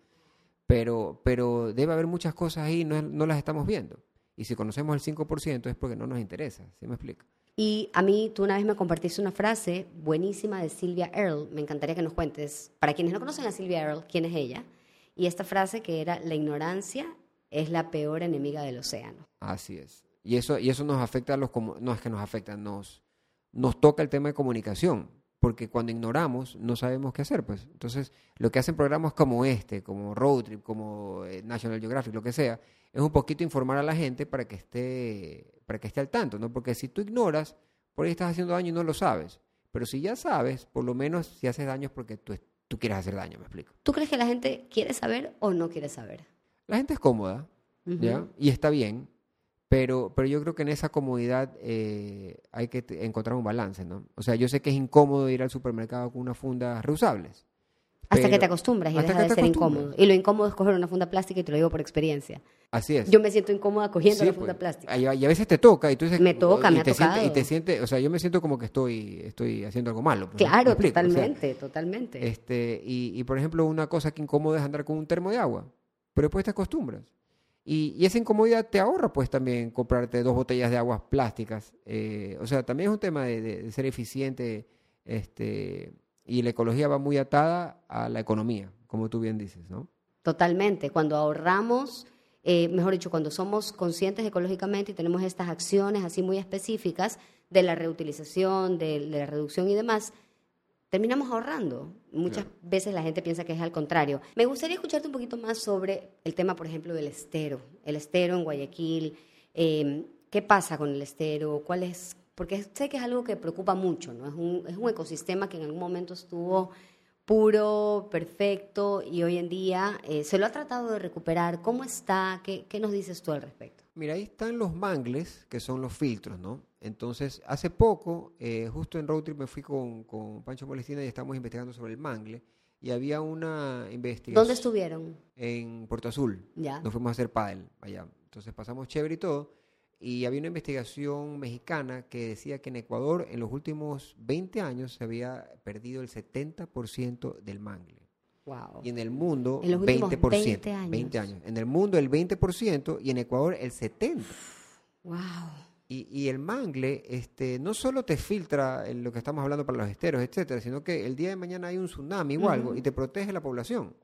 Speaker 2: pero, pero debe haber muchas cosas ahí, no, no las estamos viendo. Y si conocemos el 5% es porque no nos interesa, ¿sí me explico?
Speaker 1: Y a mí, tú una vez me compartiste una frase buenísima de Silvia Earle. Me encantaría que nos cuentes, para quienes no conocen a Silvia Earle, quién es ella. Y esta frase que era, la ignorancia es la peor enemiga del océano.
Speaker 2: Así es. Y eso, y eso nos afecta a los... No es que nos afecta, nos, nos toca el tema de comunicación. Porque cuando ignoramos, no sabemos qué hacer. pues Entonces, lo que hacen programas como este, como Road Trip, como eh, National Geographic, lo que sea, es un poquito informar a la gente para que esté, para que esté al tanto, ¿no? Porque si tú ignoras, por ahí estás haciendo daño y no lo sabes. Pero si ya sabes, por lo menos si haces daño es porque tú, tú quieres hacer daño, me explico.
Speaker 1: ¿Tú crees que la gente quiere saber o no quiere saber?
Speaker 2: La gente es cómoda, ¿ya? Y está bien, pero, pero yo creo que en esa comodidad eh, hay que encontrar un balance, ¿no? O sea, yo sé que es incómodo ir al supermercado con unas fundas reusables.
Speaker 1: Hasta que te acostumbras y deja de ser incómodo. Y lo incómodo es coger una funda plástica y te lo digo por experiencia.
Speaker 2: Así es.
Speaker 1: Yo me siento incómoda cogiendo la funda pues. plástica.
Speaker 2: Y a, veces te toca y tú dices...
Speaker 1: Me toca, me ha
Speaker 2: te
Speaker 1: tocado.
Speaker 2: y te sientes, o sea, yo me siento como que estoy, estoy haciendo algo malo.
Speaker 1: Pues, claro, totalmente, totalmente.
Speaker 2: Este, y, y, por ejemplo, una cosa que incomoda es andar con un termo de agua. Pero después te acostumbras. Y, y, esa incomodidad te ahorra, pues, también comprarte dos botellas de aguas plásticas. Eh, o sea, también es un tema de, ser eficiente este, y la ecología va muy atada a la economía, como tú bien dices, ¿no?
Speaker 1: Totalmente. Cuando ahorramos, eh, mejor dicho, cuando somos conscientes ecológicamente y tenemos estas acciones así muy específicas de la reutilización, de la reducción y demás, terminamos ahorrando. Muchas veces la gente piensa que es al contrario. Me gustaría escucharte un poquito más sobre el tema, por ejemplo, del estero. El estero en Guayaquil. Eh, ¿Qué pasa con el estero? ¿Cuál es? Porque sé que es algo que preocupa mucho, ¿no? Es un, es un ecosistema que en algún momento estuvo puro, perfecto, y hoy en día eh, se lo ha tratado de recuperar. ¿Cómo está? ¿Qué, ¿Qué nos dices tú al respecto?
Speaker 2: Mira, ahí están los mangles, que son los filtros, ¿no? Entonces, hace poco, eh, justo en Road Trip me fui con, con Pancho Molestina y estamos investigando sobre el mangle. Y había una investigación.
Speaker 1: ¿Dónde estuvieron?
Speaker 2: En Puerto Azul.
Speaker 1: Ya.
Speaker 2: Nos fuimos a hacer pádel allá. Entonces pasamos chévere y todo. Y había una investigación mexicana que decía que en Ecuador en los últimos 20 años se había perdido el 70% del mangle.
Speaker 1: Wow.
Speaker 2: Y en el mundo,
Speaker 1: en los
Speaker 2: 20%.
Speaker 1: 20 años.
Speaker 2: 20 años. En el mundo, el 20% y en Ecuador, el 70%.
Speaker 1: Wow.
Speaker 2: Y, y, el mangle este, no solo te filtra en lo que estamos hablando para los esteros, etcétera, sino que el día de mañana hay un tsunami o algo y te protege la población.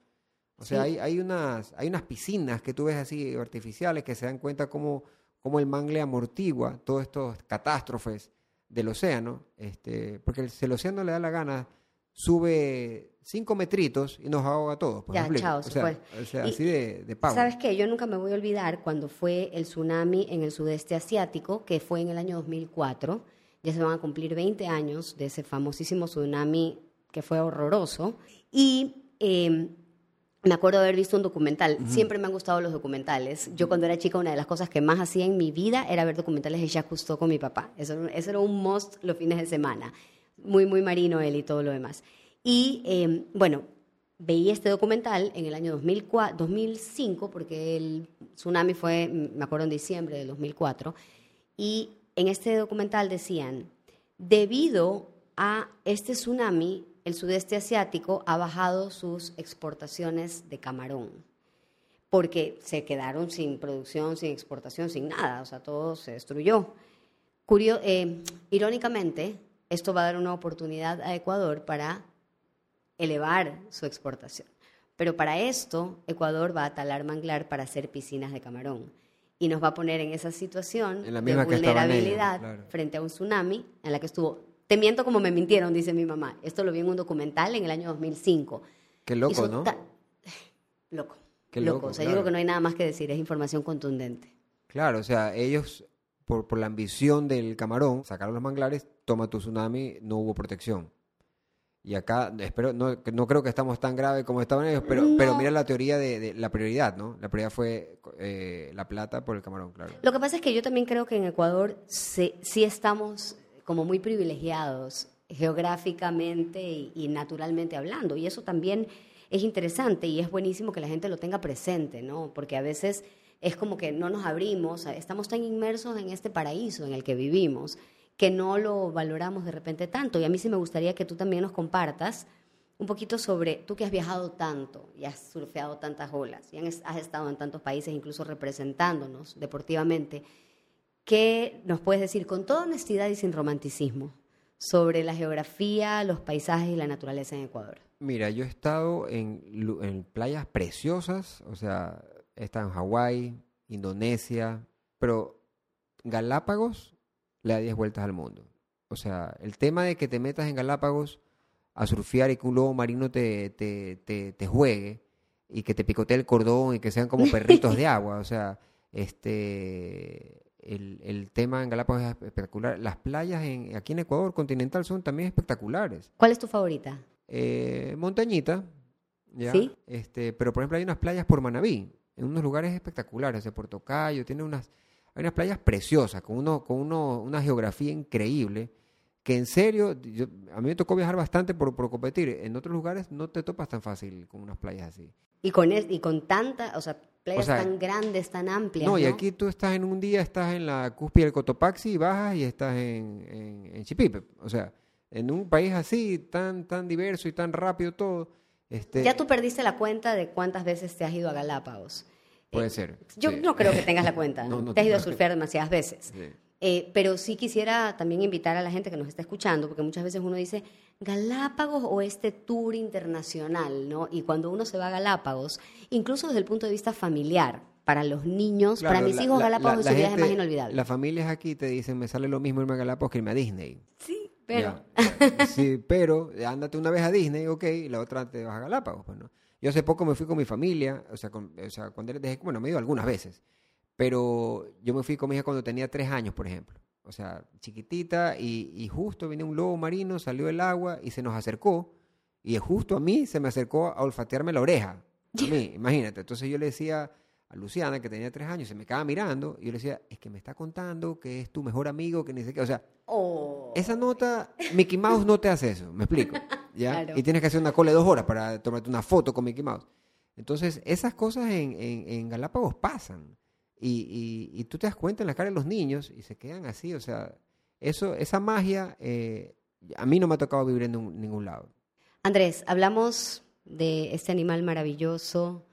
Speaker 2: O sea, sí. hay, hay, unas, hay unas piscinas que tú ves así artificiales que se dan cuenta cómo, cómo el mangle amortigua todas estas catástrofes del océano, este, porque si el océano le da la gana, sube cinco metritos y nos ahoga a todos.
Speaker 1: Ya, chao,
Speaker 2: o sea,
Speaker 1: fue.
Speaker 2: O sea, así de, de pago.
Speaker 1: ¿Sabes qué? Yo nunca me voy a olvidar cuando fue el tsunami en el sudeste asiático, que fue en el año 2004. Ya se van a cumplir 20 años de ese famosísimo tsunami que fue horroroso. Y eh, me acuerdo de haber visto un documental. Uh -huh. Siempre me han gustado los documentales. Yo cuando era chica, una de las cosas que más hacía en mi vida era ver documentales de Jacques Cousteau con mi papá. Eso, eso era un must los fines de semana. Muy, muy marino él y todo lo demás. Y eh, bueno, veía este documental en el año 2004, 2005, porque el tsunami fue, me acuerdo, en diciembre del 2004, y en este documental decían, debido a este tsunami, el sudeste asiático ha bajado sus exportaciones de camarón, porque se quedaron sin producción, sin exportación, sin nada, o sea, todo se destruyó. Curio eh, irónicamente, esto va a dar una oportunidad a Ecuador para elevar su exportación. Pero para esto, Ecuador va a talar manglar para hacer piscinas de camarón. Y nos va a poner en esa situación
Speaker 2: en la
Speaker 1: de vulnerabilidad claro. frente a un tsunami en la que estuvo. Te miento como me mintieron, dice mi mamá. Esto lo vi en un documental en el año 2005.
Speaker 2: Qué loco, ¿no?
Speaker 1: Loco.
Speaker 2: Qué
Speaker 1: loco.
Speaker 2: loco
Speaker 1: O sea,
Speaker 2: claro.
Speaker 1: yo creo que no hay nada más que decir, es información contundente.
Speaker 2: Claro, o sea, ellos, por, por la ambición del camarón, sacaron los manglares, toma tu tsunami, no hubo protección. Y acá, espero, no, no creo que estamos tan graves como estaban ellos, pero,
Speaker 1: No.
Speaker 2: pero mira la teoría de, de la prioridad, ¿no? La prioridad fue eh, la plata por el camarón, claro.
Speaker 1: Lo que pasa es que yo también creo que en Ecuador sí, sí estamos como muy privilegiados geográficamente y, y naturalmente hablando. Y eso también es interesante y es buenísimo que la gente lo tenga presente, ¿no? Porque a veces es como que no nos abrimos, estamos tan inmersos en este paraíso en el que vivimos que no lo valoramos de repente tanto. Y a mí sí me gustaría que tú también nos compartas un poquito sobre, tú que has viajado tanto y has surfeado tantas olas y has estado en tantos países, incluso representándonos deportivamente, ¿qué nos puedes decir con toda honestidad y sin romanticismo sobre la geografía, los paisajes y la naturaleza en Ecuador?
Speaker 2: Mira, yo he estado en, en playas preciosas, o sea, estado en Hawái, Indonesia, pero Galápagos le da 10 vueltas al mundo. O sea, el tema de que te metas en Galápagos a surfear y que un lobo marino te, te, te, juegue y que te picotee el cordón y que sean como perritos de agua. O sea, este el, el, tema en Galápagos es espectacular. Las playas en, aquí en Ecuador continental son también espectaculares.
Speaker 1: ¿Cuál es tu favorita?
Speaker 2: Eh, montañita. ¿Sí? Este, pero por ejemplo hay unas playas por Manabí, en unos lugares espectaculares, de Puerto Cayo, tiene unas, hay unas playas preciosas, con, uno, con uno, una geografía increíble que en serio, a mí me tocó viajar bastante por, por, competir. En otros lugares no te topas tan fácil con unas playas así.
Speaker 1: Y con, y con tanta, o sea, playas tan grandes, tan amplias.
Speaker 2: No, y aquí tú estás en un día, estás en la cúspide del Cotopaxi y bajas y estás en, en, Chipipe. O sea, en un país así, tan, tan diverso y tan rápido todo. Este...
Speaker 1: Ya tú perdiste la cuenta de cuántas veces te has ido a Galápagos.
Speaker 2: Puede eh, ser.
Speaker 1: Yo no creo que tengas la cuenta. te has ido a surfear demasiadas veces. Sí. Eh, pero sí quisiera también invitar a la gente que nos está escuchando, porque muchas veces uno dice Galápagos o este tour internacional, ¿no? Y cuando uno se va a Galápagos, incluso desde el punto de vista familiar, para los niños, para mis hijos Galápagos es un viaje más inolvidable.
Speaker 2: Las familias aquí te dicen, me sale lo mismo irme a Galápagos que irme a Disney.
Speaker 1: Sí, pero...
Speaker 2: sí, pero ándate una vez a Disney, ok, y la otra te vas a Galápagos. Pues, Yo hace poco me fui con mi familia, o sea, o sea cuando eres, bueno, me he ido algunas veces pero yo me fui con mi hija cuando tenía tres años, por ejemplo. O sea, chiquitita y, justo vino un lobo marino, salió del agua y se nos acercó. Y justo a mí se me acercó a olfatearme la oreja. A mí, imagínate. Entonces yo le decía a Luciana, que tenía tres años, se me quedaba mirando y yo le decía, es que me está contando que es tu mejor amigo, que ni sé qué. O sea, oh. esa nota, Mickey Mouse no te hace eso, me explico. ¿ya? Y tienes que hacer una cola de dos horas para tomarte una foto con Mickey Mouse. Entonces, esas cosas en, en, en Galápagos pasan. Y, y, tú te das cuenta en la cara de los niños y se quedan así, o sea, eso, esa magia eh, a mí no me ha tocado vivir en ningún lado.
Speaker 1: Andrés, hablamos de este animal maravilloso,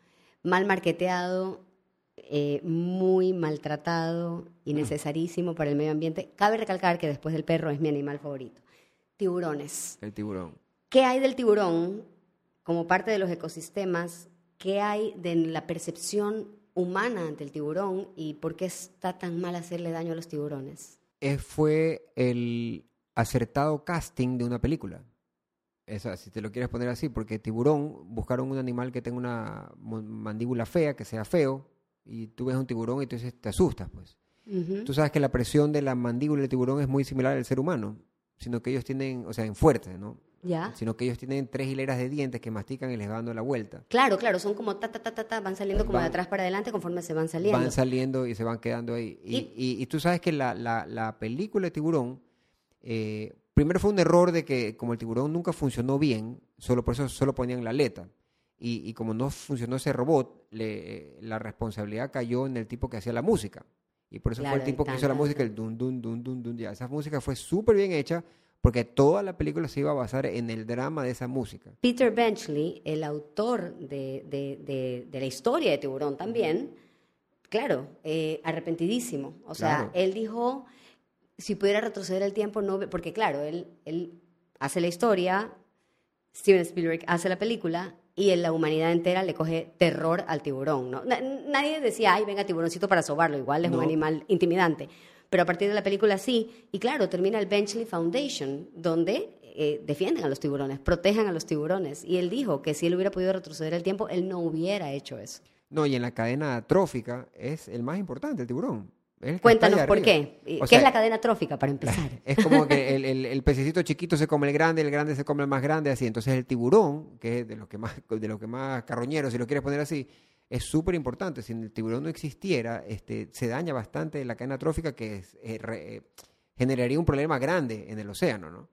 Speaker 1: mal marketeado, eh, muy maltratado y necesarísimo para el medio ambiente. Cabe recalcar que después del perro es mi animal favorito. Tiburones.
Speaker 2: El tiburón.
Speaker 1: ¿Qué hay del tiburón como parte de los ecosistemas? ¿Qué hay de la percepción humana ante el tiburón y por qué está tan mal hacerle daño a los tiburones?
Speaker 2: Eh, fue el acertado casting de una película. Esa, si te lo quieres poner así, porque tiburón buscaron un animal que tenga una mandíbula fea, que sea feo, y tú ves un tiburón y tú te asustas, pues. Tú sabes que la presión de la mandíbula del tiburón es muy similar al ser humano, sino que ellos tienen, o sea, en fuerte, ¿no? Sino que ellos tienen tres hileras de dientes que mastican y les van dando la vuelta.
Speaker 1: Claro, claro, son como ta, ta, ta, ta, ta van saliendo como de atrás para adelante conforme se van saliendo.
Speaker 2: Van saliendo y se van quedando ahí. Y, y, tú sabes que la, la, la película de tiburón, eh, primero fue un error de que como el tiburón nunca funcionó bien, solo por eso solo ponían la aleta. Y, y como no funcionó ese robot, le, la responsabilidad cayó en el tipo que hacía la música. Y por eso fue el tipo que hizo la música, el dun, dun, dun, dun, dun. Ya, esa música fue súper bien hecha porque toda la película se iba a basar en el drama de esa música.
Speaker 1: Peter Benchley, el autor de, de, de, la historia de Tiburón también, claro, eh, arrepentidísimo. O sea, él dijo, si pudiera retroceder el tiempo, no, porque claro, él, él hace la historia, Steven Spielberg hace la película y en la humanidad entera le coge terror al tiburón. ¿no? Nadie decía, ay, venga, tiburoncito para sobarlo, igual es un animal intimidante pero a partir de la película sí. Y claro, termina el Benchley Foundation, donde eh, defienden a los tiburones, protegen a los tiburones. Y él dijo que si él hubiera podido retroceder el tiempo, él no hubiera hecho eso.
Speaker 2: No, y en la cadena trófica es el más importante, el tiburón.
Speaker 1: Cuéntanos por qué. ¿Qué es la cadena trófica, para empezar?
Speaker 2: Es como que el, el, pececito chiquito se come el grande, el grande se come el más grande, así. Entonces el tiburón, que es de los que más, de los que más carroñeros, si lo quieres poner así, es súper importante. Si el tiburón no existiera, este, se daña bastante la cadena trófica que eh, eh, generaría un problema grande en el océano, ¿no?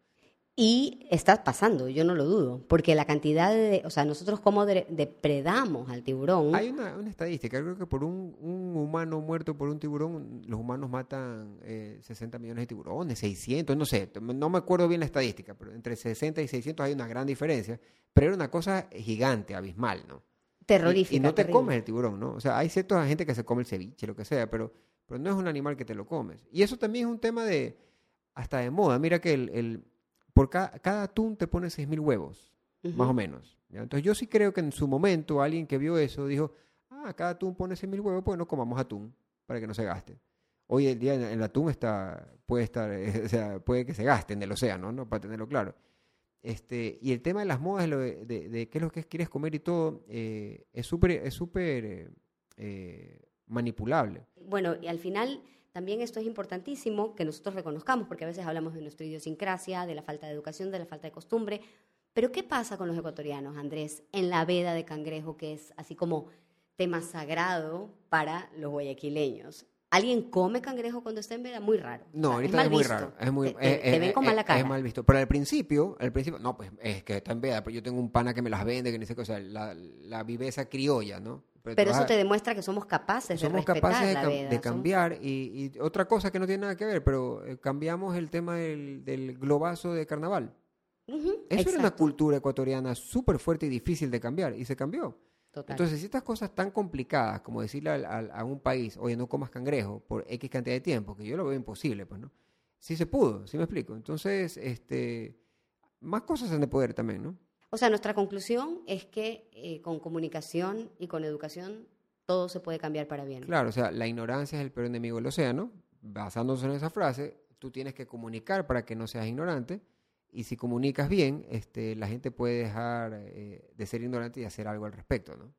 Speaker 1: Y está pasando, yo no lo dudo, porque la cantidad de, o sea, nosotros como depredamos al tiburón.
Speaker 2: Hay una, una, estadística, creo que por un, un, humano muerto por un tiburón, los humanos matan eh, 60 millones de tiburones, 600, no sé, no me acuerdo bien la estadística, pero entre 60 y 600 hay una gran diferencia, pero era una cosa gigante, abismal, ¿no?
Speaker 1: Terrorífica.
Speaker 2: Y, no te comes el tiburón, ¿no? O sea, hay cierta gente que se come el ceviche, lo que sea, pero, pero no es un animal que te lo comes. Y eso también es un tema de, hasta de moda. Mira que el por cada, atún te pone 6.000 huevos, más o menos. Entonces yo sí creo que en su momento alguien que vio eso dijo, ah, cada atún pone 6.000 huevos, pues no comamos atún para que no se gaste. Hoy el día el atún está, puede estar, o sea, puede que se gaste en el océano, ¿no? Para tenerlo claro. Este, y el tema de las modas, de, qué es lo que quieres comer y todo, eh, es súper es súper eh, manipulable.
Speaker 1: Bueno, y al final también esto es importantísimo que nosotros reconozcamos, porque a veces hablamos de nuestra idiosincrasia, de la falta de educación, de la falta de costumbre. Pero ¿qué pasa con los ecuatorianos, Andrés, en la veda de cangrejo, que es así como tema sagrado para los guayaquileños? ¿Alguien come cangrejo cuando está en veda? Muy raro.
Speaker 2: No, ahorita es, muy raro. Es muy,
Speaker 1: te, ven con mala cara.
Speaker 2: Es mal visto. Pero al principio, al principio, no, pues es que está en veda, pero yo tengo un pana que me las vende, que ni sé qué, o sea, la, la viveza criolla, ¿no?
Speaker 1: Pero, eso te demuestra que somos capaces de respetar capaces
Speaker 2: de, de cambiar. Y, otra cosa que no tiene nada que ver, pero eh, cambiamos el tema del, del globazo de carnaval. eso era una cultura ecuatoriana súper fuerte y difícil de cambiar, y se cambió. Entonces, si estas cosas tan complicadas como decirle a, un país, oye, no comas cangrejo por X cantidad de tiempo, que yo lo veo imposible, pues, ¿no? Sí se pudo, sí me explico. Entonces, este, más cosas han de poder también, ¿no?
Speaker 1: O sea, nuestra conclusión es que eh, con comunicación y con educación todo se puede cambiar para bien.
Speaker 2: Claro, o sea, la ignorancia es el peor enemigo del océano. Basándose en esa frase, tú tienes que comunicar para que no seas ignorante. Y si comunicas bien, este, la gente puede dejar eh, de ser ignorante y hacer algo al respecto, ¿no?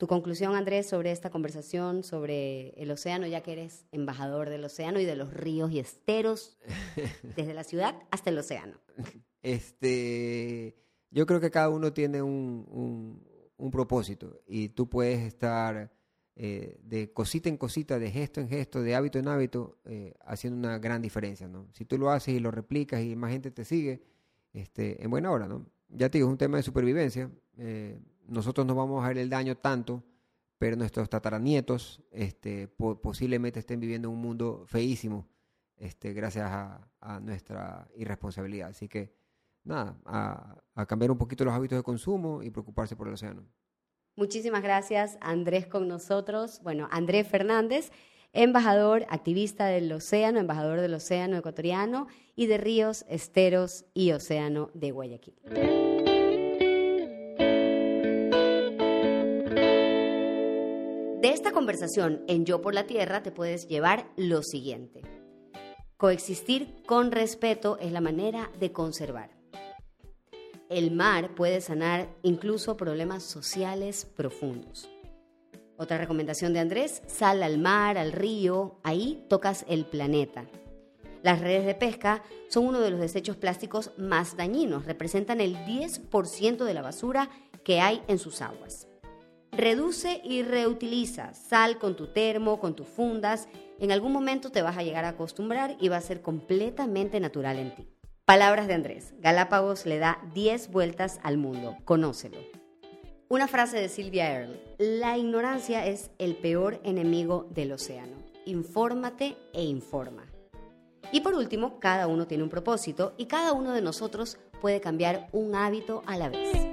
Speaker 1: Tu conclusión, Andrés, sobre esta conversación sobre el océano, ya que eres embajador del océano y de los ríos y esteros, desde la ciudad hasta el océano.
Speaker 2: Este, yo creo que cada uno tiene un, un, propósito y tú puedes estar eh, de cosita en cosita, de gesto en gesto, de hábito en hábito, eh, haciendo una gran diferencia, ¿no? Si tú lo haces y lo replicas y más gente te sigue, este, en buena hora, ¿no? Ya te digo, es un tema de supervivencia. Eh, nosotros no vamos a ver el daño tanto, pero nuestros tataranietos este, posiblemente estén viviendo en un mundo feísimo este, gracias a, a nuestra irresponsabilidad. Así que nada, a, cambiar un poquito los hábitos de consumo y preocuparse por el océano.
Speaker 1: Muchísimas gracias, Andrés, con nosotros. Bueno, Andrés Fernández, embajador, activista del océano, embajador del océano ecuatoriano y de ríos, esteros y océano de Guayaquil. De esta conversación en Yo por la Tierra te puedes llevar lo siguiente. Coexistir con respeto es la manera de conservar el mar puede sanar incluso problemas sociales profundos. Otra recomendación de Andrés, sal al mar, al río, ahí tocas el planeta. Las redes de pesca son uno de los desechos plásticos más dañinos, representan el 10% de la basura que hay en sus aguas. Reduce y reutiliza, sal con tu termo, con tus fundas, en algún momento te vas a llegar a acostumbrar y va a ser completamente natural en ti. Palabras de Andrés. Galápagos le da 10 vueltas al mundo. Conócelo. Una frase de Silvia Earle. La ignorancia es el peor enemigo del océano. Infórmate e informa. Y por último, cada uno tiene un propósito y cada uno de nosotros puede cambiar un hábito a la vez.